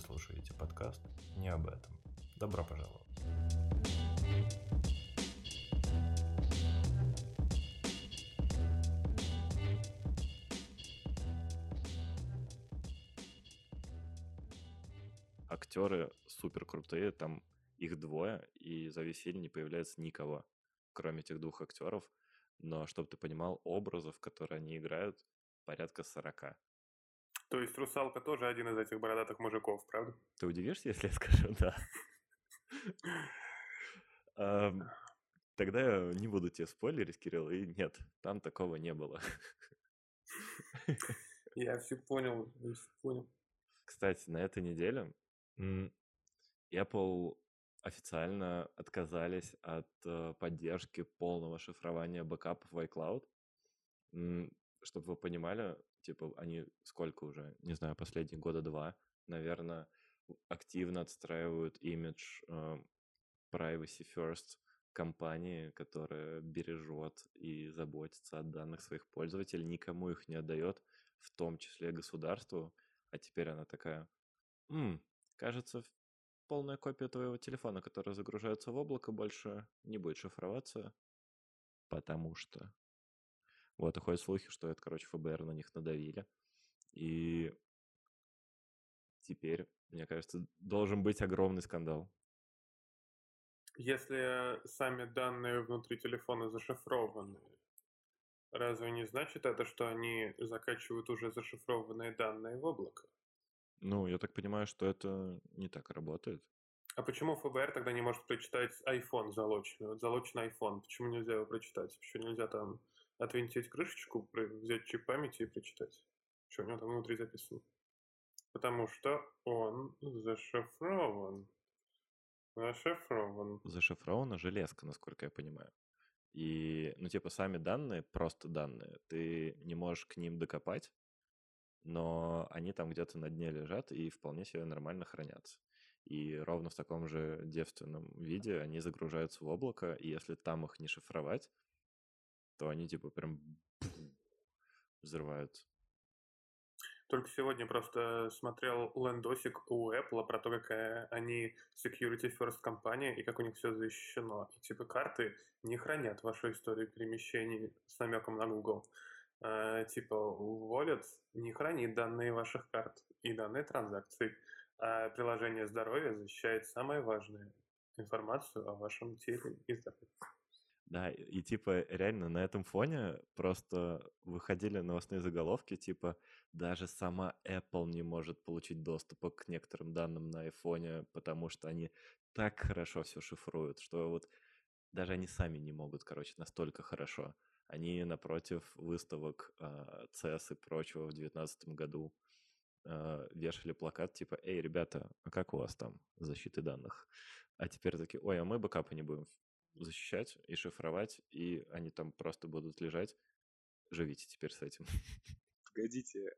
Слушаете подкаст «Не об этом». Добро пожаловать. Актеры супер крутые, там их двое, и за весь фильм не появляется никого, кроме этих двух актеров. Но, чтобы ты понимал, образов, которые они играют, порядка 40. То есть русалка тоже один из этих бородатых мужиков, правда? Ты удивишься, если я скажу «да»? Ам, Тогда я не буду тебе спойлерить, Кирилл, и нет, там такого не было. Я все понял, я все понял. Кстати, на этой неделе Apple официально отказались от э, поддержки полного шифрования бэкапов в iCloud. Чтобы вы понимали, типа они сколько уже, не знаю, последние года два, наверное, активно отстраивают имидж э, privacy first компании, которая бережет и заботится о данных своих пользователей, никому их не отдает, в том числе государству. А теперь она такая, «М, кажется, полная копия твоего телефона, которая загружается в облако, больше не будет шифроваться, потому что... Вот, и ходят слухи, что это, короче, ФБР на них надавили. И теперь, мне кажется, должен быть огромный скандал. Если сами данные внутри телефона зашифрованы, разве не значит это, что они закачивают уже зашифрованные данные в облако? Ну, я так понимаю, что это не так работает. А почему ФБР тогда не может прочитать iPhone залоченный? Вот залоченный iPhone, почему нельзя его прочитать? Почему нельзя там отвинтить крышечку, взять чип памяти и прочитать? Что у него там внутри записано? Потому что он зашифрован. Зашифрован. Зашифрована железка, насколько я понимаю. И, ну, типа, сами данные, просто данные, ты не можешь к ним докопать, но они там где-то на дне лежат и вполне себе нормально хранятся. И ровно в таком же девственном виде они загружаются в облако, и если там их не шифровать, то они типа прям взрываются. Только сегодня просто смотрел лендосик у Apple про то, какая они security first компания и как у них все защищено. И типа карты не хранят вашу историю перемещений с намеком на Google. А, типа Wallet не хранит данные ваших карт и данные транзакций. А приложение здоровья защищает самое важное информацию о вашем теле и здоровье. Да, и типа реально на этом фоне просто выходили новостные заголовки, типа даже сама Apple не может получить доступа к некоторым данным на айфоне, потому что они так хорошо все шифруют, что вот даже они сами не могут, короче, настолько хорошо. Они напротив выставок а, CES и прочего в 2019 году а, вешали плакат типа «Эй, ребята, а как у вас там с защитой данных?» А теперь такие «Ой, а мы бэкапы не будем защищать и шифровать, и они там просто будут лежать. Живите теперь с этим». Погодите,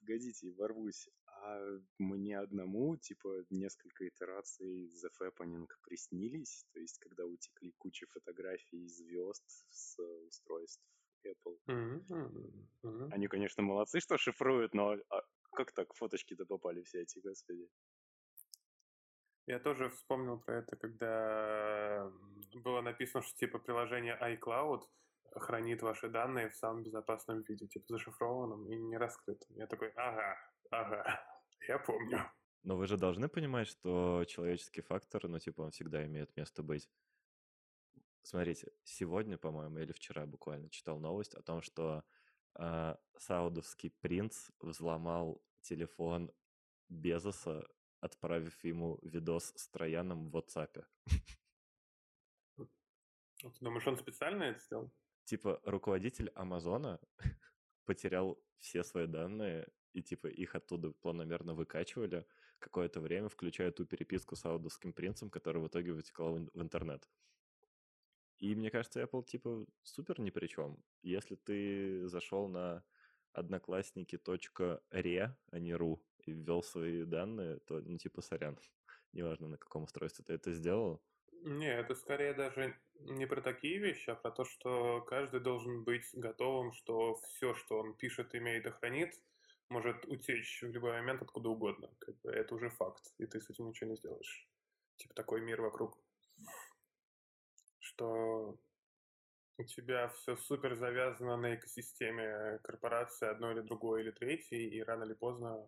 погодите, ворвусь. А мне одному, типа, несколько итераций The Fappening приснились? То есть, когда утекли куча фотографий звезд с устройств Apple. Мгм, мгм. Они, конечно, молодцы, что шифруют, но а как так фоточки-то попали все эти, господи? Я тоже вспомнил про это, когда было написано, что типа приложение iCloud хранит ваши данные в самом безопасном виде, типа зашифрованном и не раскрытом. Я такой, ага, ага, я помню. Но вы же должны понимать, что человеческий фактор, ну, типа, он всегда имеет место быть. Смотрите, сегодня, по-моему, или вчера буквально читал новость о том, что а, саудовский принц взломал телефон Безоса, отправив ему видос с Трояном в WhatsApp. Ты думаешь, он специально это сделал? Типа, руководитель Амазона потерял все свои данные, и типа их оттуда планомерно выкачивали какое-то время, включая ту переписку с саудовским принцем, которая в итоге вытекла в интернет. И мне кажется, Apple типа супер ни при чем. Если ты зашел на одноклассники.ре, а не ру, и ввел свои данные, то, ну, типа, сорян. Неважно, на каком устройстве ты это сделал. Не, это скорее даже не про такие вещи, а про то, что каждый должен быть готовым, что все, что он пишет, имеет и хранит, может утечь в любой момент откуда угодно. Как бы это уже факт, и ты с этим ничего не сделаешь. Типа такой мир вокруг. Что у тебя все супер завязано на экосистеме корпорации одной или другой или третьей, и рано или поздно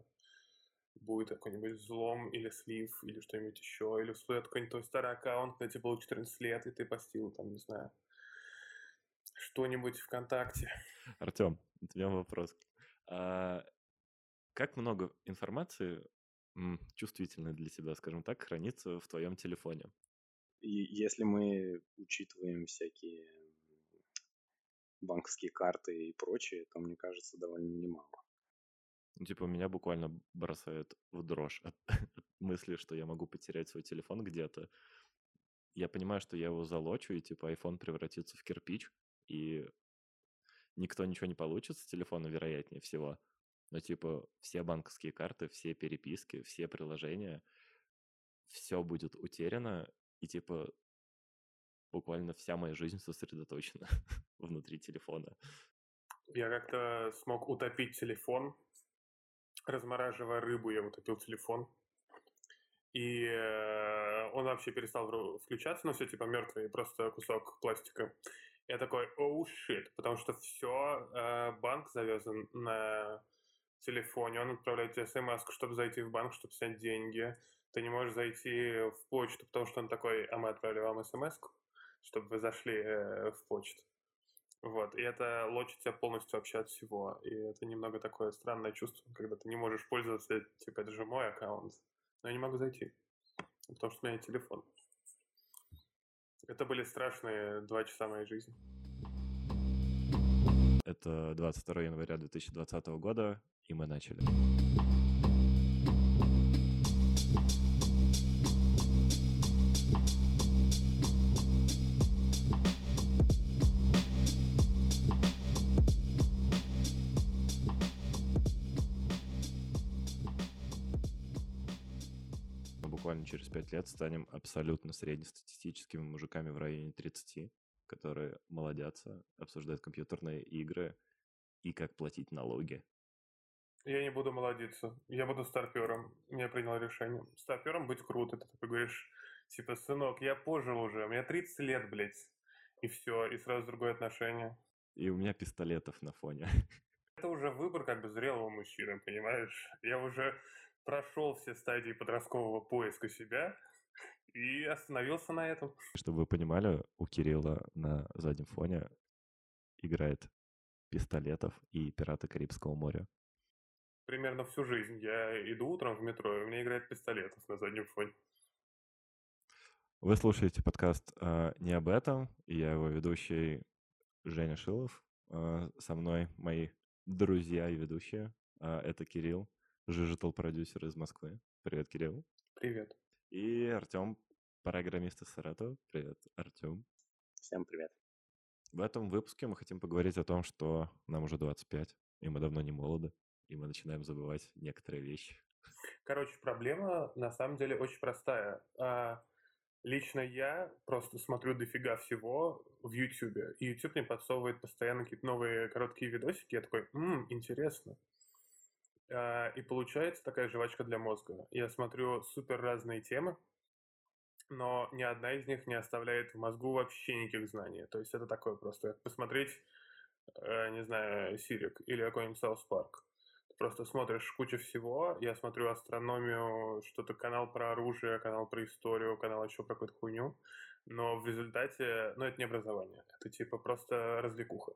будет какой-нибудь взлом или слив, или что-нибудь еще, или всплывет какой-нибудь твой старый аккаунт, когда тебе было 14 лет, и ты постил там, не знаю, что-нибудь ВКонтакте. Артем, у меня вопрос. А как много информации чувствительной для тебя, скажем так, хранится в твоем телефоне? И если мы учитываем всякие банковские карты и прочее, то, мне кажется, довольно немало. Ну, типа, меня буквально бросает в дрожь от, мысли, что я могу потерять свой телефон где-то. Я понимаю, что я его залочу, и, типа, iPhone превратится в кирпич, и никто ничего не получит с телефона, вероятнее всего. Но, типа, все банковские карты, все переписки, все приложения, все будет утеряно, и, типа, буквально вся моя жизнь сосредоточена внутри телефона. Я как-то смог утопить телефон размораживая рыбу, я утопил телефон. И э, он вообще перестал включаться, но все типа мертвый, просто кусок пластика. Я такой, оу, шит, потому что все, э, банк завязан на телефоне, он отправляет тебе смс чтобы зайти в банк, чтобы снять деньги. Ты не можешь зайти в почту, потому что он такой, а мы отправили вам смс чтобы вы зашли э, в почту. Вот, и это лочит тебя полностью вообще от всего. И это немного такое странное чувство, когда ты не можешь пользоваться, типа, это же мой аккаунт, но я не могу зайти, потому что у меня телефон. Это были страшные два часа моей жизни. Это 22 января 2020 года, и мы начали. Станем абсолютно среднестатистическими мужиками в районе 30, которые молодятся, обсуждают компьютерные игры и как платить налоги. Я не буду молодиться. Я буду старпером. Я принял решение. Старпером быть круто. Ты такой говоришь, типа, сынок, я пожил уже, у меня 30 лет, блядь. И все, и сразу другое отношение. И у меня пистолетов на фоне. Это уже выбор как бы зрелого мужчины, понимаешь? Я уже прошел все стадии подросткового поиска себя и остановился на этом. Чтобы вы понимали, у Кирилла на заднем фоне играет пистолетов и пираты Карибского моря. Примерно всю жизнь я иду утром в метро, и у меня играет пистолетов на заднем фоне. Вы слушаете подкаст э, «Не об этом», и я его ведущий Женя Шилов. Э, со мной мои друзья и ведущие. Э, это Кирилл, жижитал-продюсер из Москвы. Привет, Кирилл. Привет. И Артем, программист из Саратова. Привет, Артем. Всем привет. В этом выпуске мы хотим поговорить о том, что нам уже 25, и мы давно не молоды, и мы начинаем забывать некоторые вещи. Короче, проблема на самом деле очень простая. А, лично я просто смотрю дофига всего в YouTube, и YouTube мне подсовывает постоянно какие-то новые короткие видосики. Я такой, ммм, интересно. А, и получается такая жвачка для мозга. Я смотрю супер разные темы, но ни одна из них не оставляет в мозгу вообще никаких знаний. То есть это такое просто посмотреть, э, не знаю, Сирик или какой-нибудь South Park. Просто смотришь кучу всего. Я смотрю астрономию, что-то канал про оружие, канал про историю, канал еще про какую-то хуйню. Но в результате, ну, это не образование. Это типа просто развлекуха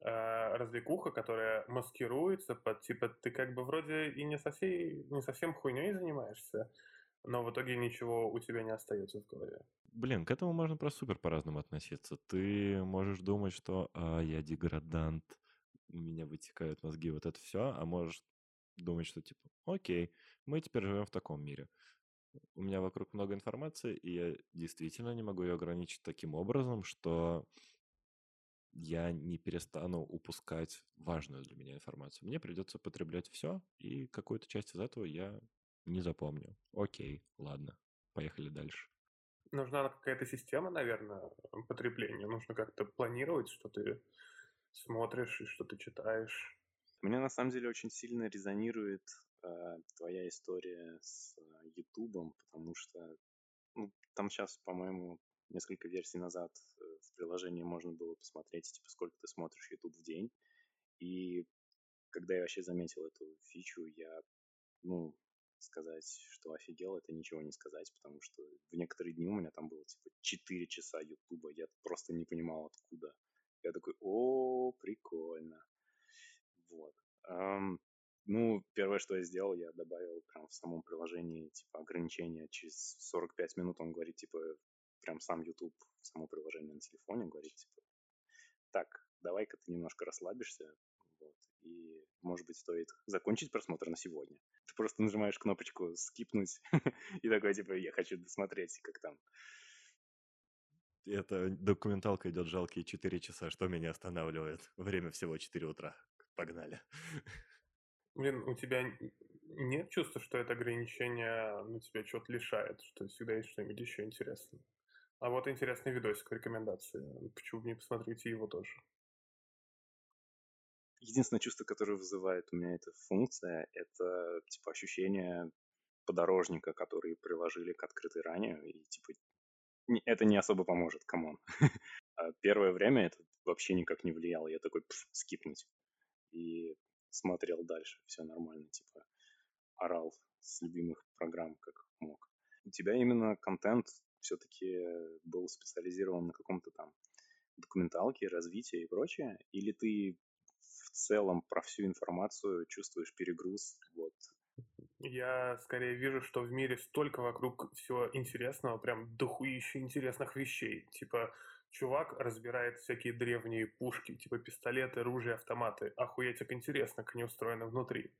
э, развлекуха, которая маскируется под, типа, ты как бы вроде и не совсем, не совсем хуйней занимаешься, но в итоге ничего у тебя не остается в голове. Блин, к этому можно просто супер по-разному относиться. Ты можешь думать, что а, я деградант, у меня вытекают мозги, вот это все, а можешь думать, что типа, окей, мы теперь живем в таком мире. У меня вокруг много информации, и я действительно не могу ее ограничить таким образом, что я не перестану упускать важную для меня информацию. Мне придется потреблять все, и какую-то часть из этого я не запомню. Окей, ладно, поехали дальше. Нужна какая-то система, наверное, потребления. Нужно как-то планировать, что ты смотришь и что ты читаешь. Мне на самом деле очень сильно резонирует э, твоя история с э, Ютубом, потому что ну, там сейчас, по-моему, несколько версий назад э, в приложении можно было посмотреть, типа, сколько ты смотришь YouTube в день. И когда я вообще заметил эту фичу, я, ну, сказать, что офигел, это ничего не сказать, потому что в некоторые дни у меня там было типа 4 часа Ютуба, я просто не понимал откуда. Я такой, о, прикольно. Вот. Um, ну, первое, что я сделал, я добавил прям в самом приложении, типа, ограничение. Через 45 минут он говорит, типа, прям сам YouTube, само приложение на телефоне говорит, типа, так, давай-ка ты немножко расслабишься, вот, и, может быть, стоит закончить просмотр на сегодня. Ты просто нажимаешь кнопочку «скипнуть» и такой, типа, я хочу досмотреть, как там. Эта документалка идет жалкие 4 часа. Что меня останавливает? Время всего 4 утра. Погнали. Блин, у тебя нет чувства, что это ограничение ну, тебя чего-то лишает, что всегда есть что-нибудь еще интересное? А вот интересный видосик, рекомендации. Почему бы не посмотреть его тоже? Единственное чувство, которое вызывает у меня эта функция, это типа ощущение подорожника, который приложили к открытой ране, и типа это не особо поможет, come on. А первое время это вообще никак не влияло. Я такой, скипнуть. И смотрел дальше, все нормально, типа орал с любимых программ, как мог. У тебя именно контент все-таки был специализирован на каком-то там документалке, развитии и прочее, или ты целом про всю информацию чувствуешь перегруз, вот, я скорее вижу, что в мире столько вокруг всего интересного, прям дохуище интересных вещей. Типа, чувак разбирает всякие древние пушки, типа пистолеты, оружие, автоматы. Охуеть, как интересно, как они устроены внутри.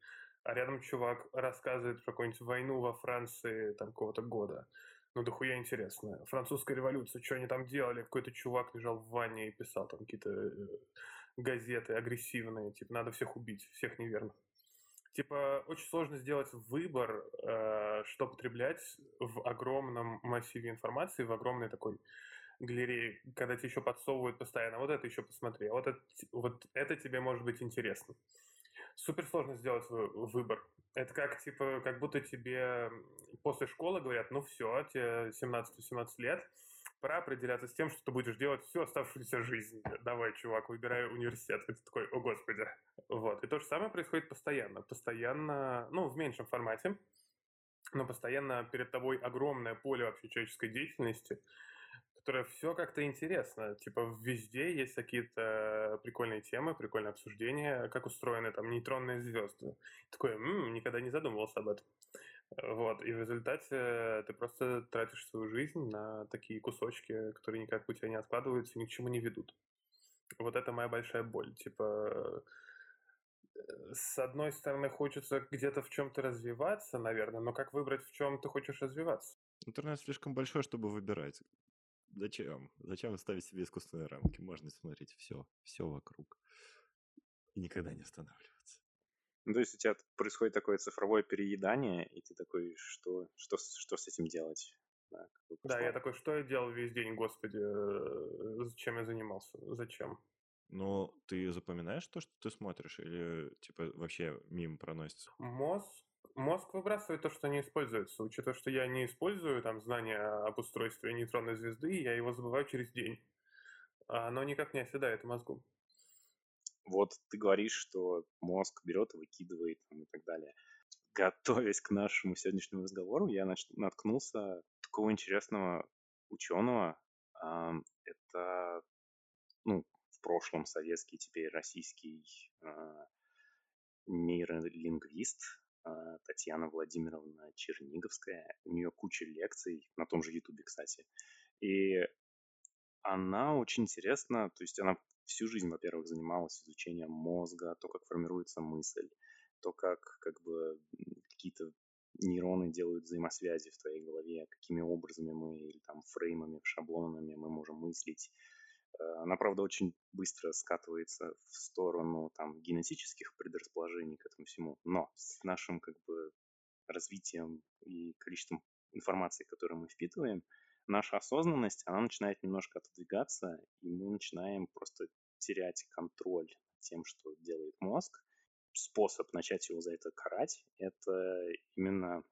А рядом чувак рассказывает про какую-нибудь войну во Франции там какого-то года. Ну, дохуя интересно. Французская революция, что они там делали? Какой-то чувак лежал в ванне и писал там какие-то э, газеты агрессивные, типа, надо всех убить, всех неверно. Типа, очень сложно сделать выбор, э, что потреблять в огромном массиве информации, в огромной такой галереи, когда тебе еще подсовывают постоянно, вот это еще посмотри, а вот это, вот это тебе может быть интересно. Супер сложно сделать выбор. Это как, типа, как будто тебе после школы говорят, ну все, тебе 17-18 лет, пора определяться с тем, что ты будешь делать всю оставшуюся жизнь. Давай, чувак, выбирай университет. И ты такой, о господи. Вот. И то же самое происходит постоянно. Постоянно, ну, в меньшем формате, но постоянно перед тобой огромное поле вообще человеческой деятельности, которое все как-то интересно. Типа везде есть какие-то прикольные темы, прикольные обсуждения, как устроены там нейтронные звезды. Такой, м-м, никогда не задумывался об этом. Вот, и в результате ты просто тратишь свою жизнь на такие кусочки, которые никак у тебя не откладываются, ни к чему не ведут. Вот это моя большая боль. Типа, э, с одной стороны, хочется где-то в чем-то развиваться, наверное, но как выбрать, в чем ты хочешь развиваться? Интернет слишком большой, чтобы выбирать. Зачем? Зачем ставить себе искусственные рамки? Можно смотреть все, все вокруг. И никогда не останавливаться. Ну, то есть у тебя происходит такое цифровое переедание, и ты такой, что, что, что с этим делать? Да, да, я такой, что я делал весь день, господи, э, зачем я занимался, зачем? Ну, ты запоминаешь то, что ты смотришь, или типа вообще мимо проносится? Мозг, мозг выбрасывает то, что не используется. Учитывая, что я не использую там знания об устройстве нейтронной звезды, я его забываю через день. А оно никак не оседает в мозгу вот ты говоришь, что мозг берет и выкидывает и так далее. Готовясь к нашему сегодняшнему разговору, я наткнулся такого интересного ученого. Это, ну, в прошлом советский, теперь российский а, нейролингвист а, Татьяна Владимировна Черниговская. У нее куча лекций, на том же Ютубе, кстати. И она очень интересна, то есть она всю жизнь, во-первых, занималась изучением мозга, то, как формируется мысль, то, как как бы какие-то нейроны делают взаимосвязи в твоей голове, какими образами мы или там фреймами, шаблонами мы можем мыслить. Э, она, правда, очень быстро скатывается в сторону там генетических предрасположений к этому всему, но с нашим как бы развитием и количеством информации, которую мы впитываем, наша осознанность, она начинает немножко отодвигаться, и мы начинаем просто терять контроль тем, что делает мозг, способ начать его за это карать — это именно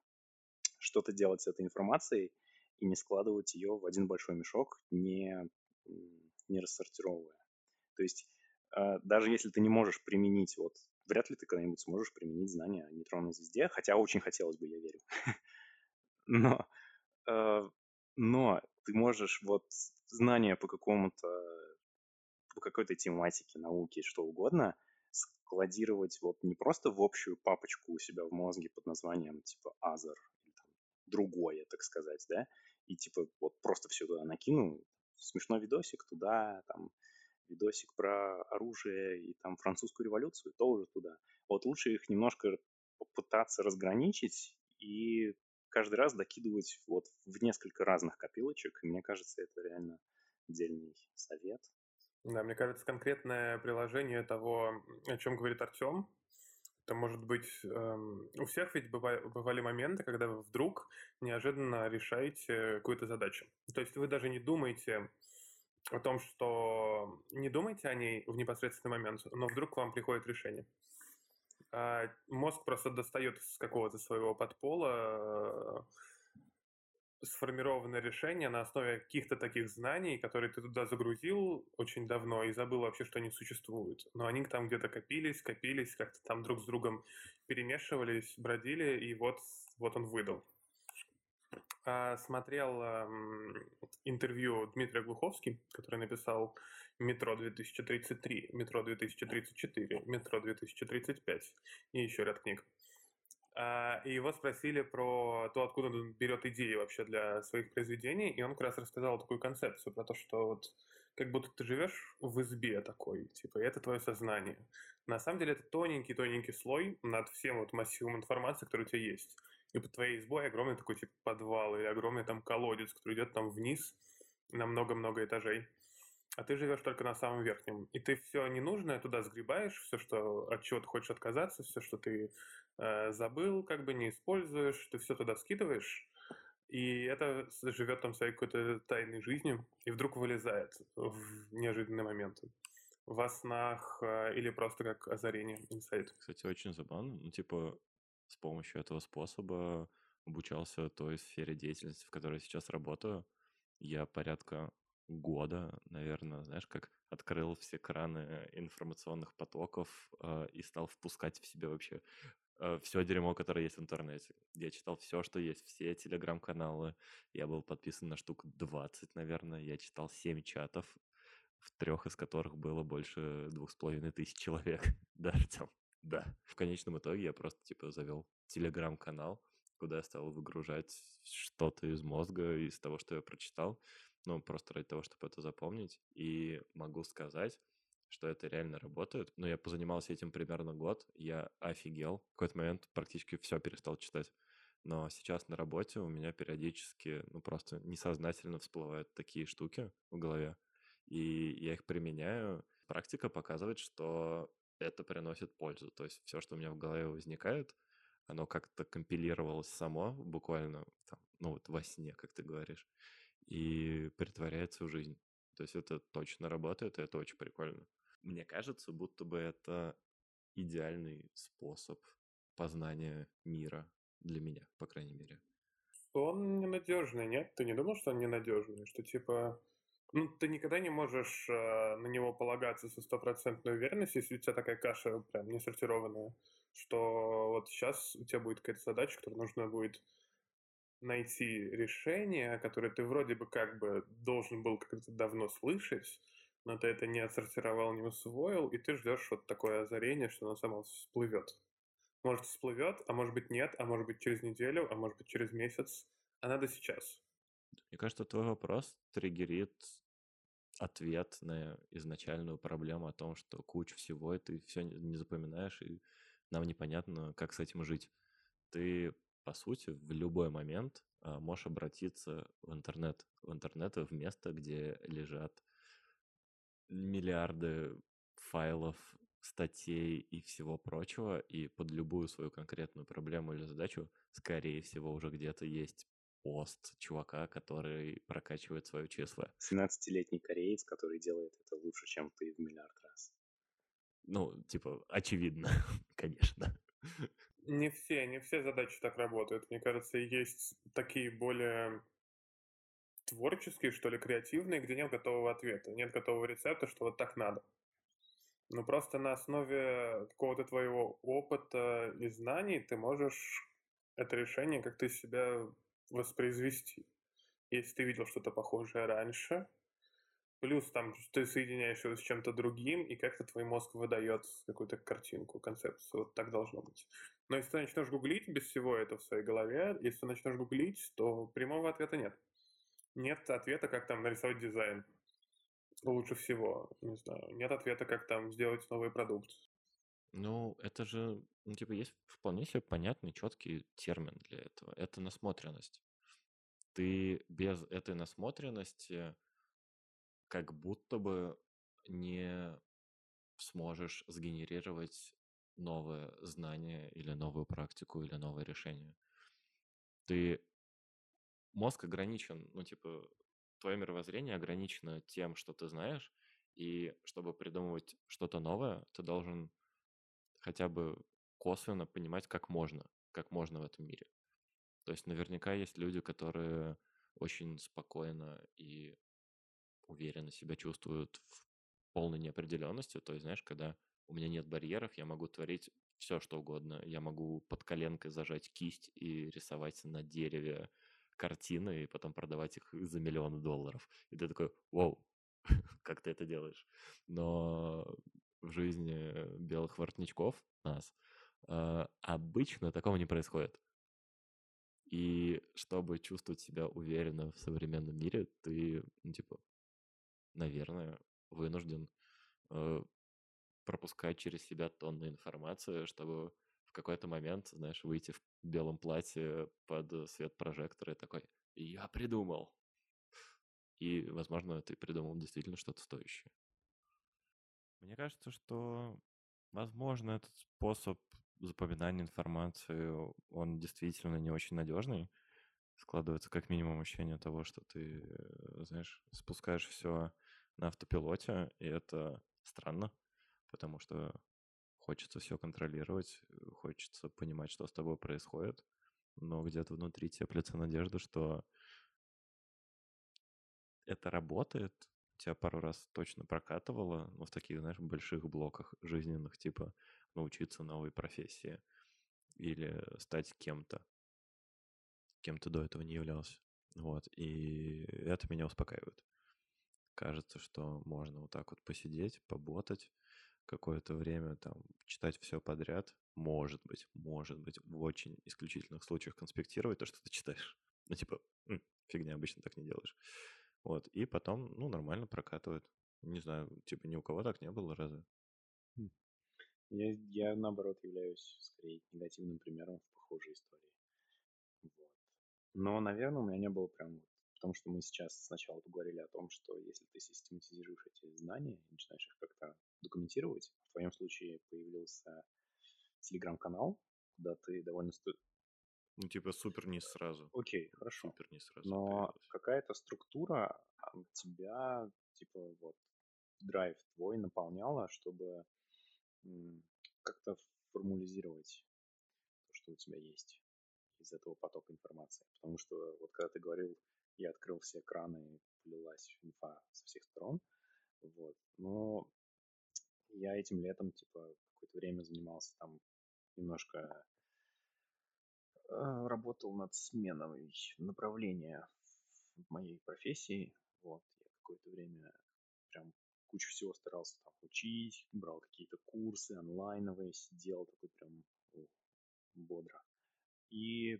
что-то делать с этой информацией и не складывать ее в один большой мешок, не, не рассортировывая. То есть э, даже если ты не можешь применить, вот вряд ли ты когда-нибудь сможешь применить знания о нейтронной звезде, хотя очень хотелось бы, я верю. Но, э, но ты можешь вот знания по какому-то, по какой-то тематике, науке, что угодно, складировать вот не просто в общую папочку у себя в мозге под названием типа Азер другое, так сказать, да, и типа вот просто все туда накину, смешной видосик туда, там видосик про оружие и там французскую революцию, тоже туда. Вот лучше их немножко попытаться разграничить и каждый раз докидывать вот в несколько разных копилочек. Мне кажется, это реально отдельный совет. Да, мне кажется, конкретное приложение того, о чем говорит Артем, это может быть... Эм, у всех ведь бывали, бывали моменты, когда вы вдруг неожиданно решаете какую-то задачу. То есть вы даже не думаете о том, что... Не думаете о ней в непосредственный момент, но вдруг к вам приходит решение. А мозг просто достает из какого-то своего подпола сформированное решение на основе каких-то таких знаний, которые ты туда загрузил очень давно и забыл вообще, что они существуют. Но они там где-то копились, копились, как-то там друг с другом перемешивались, бродили, и вот, вот он выдал. А, смотрел интервью Дмитрия Глуховский, который написал «Метро 2033», «Метро 2034», «Метро 2035» и еще ряд книг. А, и его спросили про то, откуда он берет идеи вообще для своих произведений, и он как раз рассказал такую концепцию про то, что вот как будто ты живешь в избе такой, типа, и это твое сознание. На самом деле это тоненький-тоненький слой над всем вот массивом информации, который у тебя есть. И под твоей избой огромный такой типа подвал или огромный там колодец, который идет там вниз на много-много этажей а ты живешь только на самом верхнем. И ты все ненужное туда сгребаешь, все, что, от чего ты хочешь отказаться, все, что ты э, забыл, как бы не используешь, ты все туда скидываешь, и это живет там своей какой-то тайной жизнью, и вдруг вылезает в неожиданный момент. Во снах э, или просто как озарение, инсайт. Кстати, очень забавно. Ну, типа, с помощью этого способа обучался той сфере деятельности, в которой сейчас работаю. Я порядка года, наверное, знаешь, как открыл все краны информационных потоков э, и стал впускать в себя вообще э, все дерьмо, которое есть в интернете. Я читал все, что есть, все телеграм-каналы. Я был подписан на штук 20, наверное. Я читал 7 чатов, в трех из которых было больше двух с половиной тысяч человек. Да, Артем? Да. В конечном итоге я просто, типа, завел телеграм-канал, куда я стал выгружать что-то из мозга, из того, что я прочитал ну, просто ради того, чтобы это запомнить. И могу сказать, что это реально работает. Но я позанимался этим примерно год, я офигел. В какой-то момент практически все перестал читать. Но сейчас на работе у меня периодически, ну, просто несознательно всплывают такие штуки в голове. И я их применяю. Практика показывает, что это приносит пользу. То есть все, что у меня в голове возникает, оно как-то компилировалось само, буквально, там, ну вот во сне, как ты говоришь и притворяется в жизнь. То есть это точно работает, и это очень прикольно. Мне кажется, будто бы это идеальный способ познания мира для меня, по крайней мере. Он ненадежный, нет? Ты не думал, что он ненадежный? Что типа, ну, ты никогда не можешь э, на него полагаться со стопроцентной уверенностью, если у тебя такая каша прям не сортированная, что вот сейчас у тебя будет какая-то задача, которую нужно будет найти решение, которое ты вроде бы как бы должен был как-то давно слышать, но ты это не отсортировал, не усвоил, и ты ждешь вот такое озарение, что оно само всплывет. Может, всплывет, а может быть нет, а может быть через неделю, а может быть через месяц, а надо сейчас. Мне кажется, твой вопрос триггерит ответ на изначальную проблему о том, что куча всего, и ты все не запоминаешь, и нам непонятно, как с этим жить. Ты по сути, в любой момент а, можешь обратиться в интернет, в интернет, в место, где лежат миллиарды файлов, статей и всего прочего, и под любую свою конкретную проблему или задачу, скорее всего, уже где-то есть пост чувака, который прокачивает свое ЧСВ. 17-летний кореец, который делает это лучше, чем ты в миллиард раз. Ну, типа, очевидно, конечно. Не все, не все задачи так работают. Мне кажется, есть такие более творческие, что ли, креативные, где нет готового ответа, нет готового рецепта, что вот так надо. Но просто на основе какого-то твоего опыта и знаний ты можешь это решение как-то из себя воспроизвести. Если ты видел что-то похожее раньше, плюс там ты соединяешься с чем-то другим, и как-то твой мозг выдает какую-то картинку, концепцию. Вот так должно быть. Но если ты начнешь гуглить без всего этого в своей голове, если ты начнешь гуглить, то прямого ответа нет. Нет ответа, как там нарисовать дизайн лучше всего. Не знаю. Нет ответа, как там сделать новый продукт. Ну, это же, ну, типа, есть вполне себе понятный, четкий термин для этого. Это насмотренность. Ты без этой насмотренности как будто бы не сможешь сгенерировать новое знание или новую практику или новое решение. Ты мозг ограничен, ну, типа, твое мировоззрение ограничено тем, что ты знаешь, и чтобы придумывать что-то новое, ты должен хотя бы косвенно понимать, как можно, как можно в этом мире. То есть наверняка есть люди, которые очень спокойно и уверенно себя чувствуют в полной неопределенности. То есть, знаешь, когда у меня нет барьеров, я могу творить все, что угодно. Я могу под коленкой зажать кисть и рисовать на дереве картины, и потом продавать их за миллионы долларов. И ты такой, вау, как ты это делаешь? Но в жизни белых воротничков нас э, обычно такого не происходит. И чтобы чувствовать себя уверенно в современном мире, ты, ну, типа, наверное, вынужден э, пропускать через себя тонны информации, чтобы в какой-то момент, знаешь, выйти в белом платье под свет прожектора и такой «Я придумал!» И, возможно, ты придумал действительно что-то стоящее. Мне кажется, что, возможно, этот способ запоминания информации, он действительно не очень надежный. Складывается как минимум ощущение того, что ты, э, знаешь, спускаешь все на автопилоте, и это странно, потому что хочется все контролировать, хочется понимать, что с тобой происходит, но где-то внутри теплится надежда, что это работает, тебя пару раз точно прокатывало, но в таких, знаешь, больших блоках жизненных, типа научиться новой профессии или стать кем-то, кем ты до этого не являлся. Вот, и это меня успокаивает. Кажется, что можно вот так вот посидеть, поботать какое-то время, там, читать все подряд. Может быть, может быть, в очень исключительных случаях конспектировать то, что ты читаешь. Ну, типа, фигня, обычно так не делаешь. Вот, и потом, ну, нормально прокатывает. Не знаю, типа, ни у кого так не было, разве? Хм. Я, я наоборот, являюсь скорее негативным примером в похожей истории. Вот. Но, наверное, у меня не было прям Потому что мы сейчас сначала поговорили о том, что если ты систематизируешь эти знания и начинаешь их как-то документировать, в твоем случае появился телеграм-канал, куда ты довольно... Ну, типа супер не сразу. Окей, хорошо. Супер не сразу. Но какая-то структура тебя, типа, вот, драйв твой наполняла, чтобы как-то формализировать то, что у тебя есть из этого потока информации. Потому что вот когда ты говорил я открыл все экраны, и полилась инфа со всех сторон. Вот. Но я этим летом, типа, какое-то время занимался там немножко работал над сменой направления в моей профессии. Вот. Я какое-то время прям кучу всего старался там учить, брал какие-то курсы онлайновые, сидел такой прям бодро. И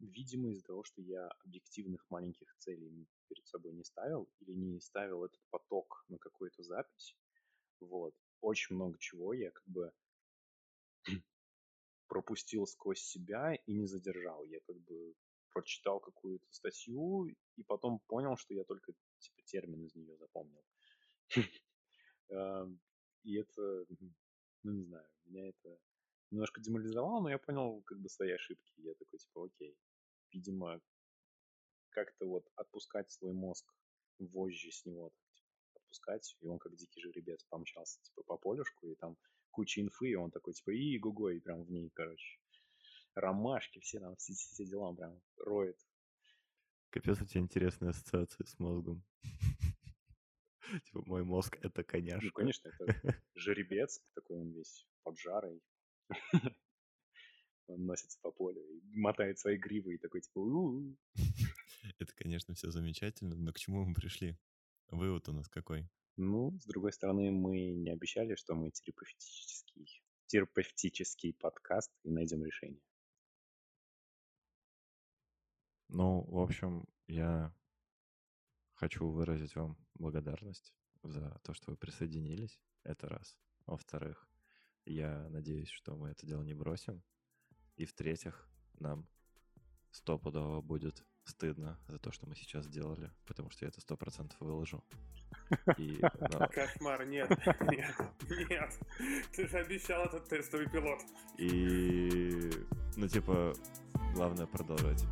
Видимо, из-за того, что я объективных маленьких целей перед собой не ставил или не ставил этот поток на какую-то запись, вот, очень много чего я как бы пропустил сквозь себя и не задержал. Я как бы прочитал какую-то статью и потом понял, что я только типа термин из нее запомнил. Эм, и это, ну не знаю, меня это немножко деморализовало, но я понял как бы свои ошибки. Я такой типа, окей, видимо, как-то вот отпускать свой мозг вожжи с него, типа, запускать, и он как дикий жеребец помчался, типа, по полюшку, и там куча инфы, и он такой, типа, и гуго, и прям в ней, короче, ромашки, все там, все, все дела, он прям роет. Капец, у тебя интересные ассоциации с мозгом. Типа, мой мозг — это Ну, коняшка. конечно, это жеребец, такой он весь поджарый. Он носится по полю и мотает свои гривы и такой, типа. Это, конечно, все замечательно, но к чему мы пришли? Вывод у нас какой? Ну, с другой стороны, мы не обещали, что мы терапевтический, терапевтический подкаст и найдем решение. Ну, в общем, я хочу выразить вам благодарность за то, что вы присоединились. Это раз. Во-вторых, я надеюсь, что мы это дело не бросим. И в-третьих, нам стопудово будет стыдно за то, что мы сейчас сделали, потому что я это сто процентов выложу. И, ну, Кошмар, нет, нет, нет. Ты же обещал этот тестовый пилот. и, ну, типа, главное продолжать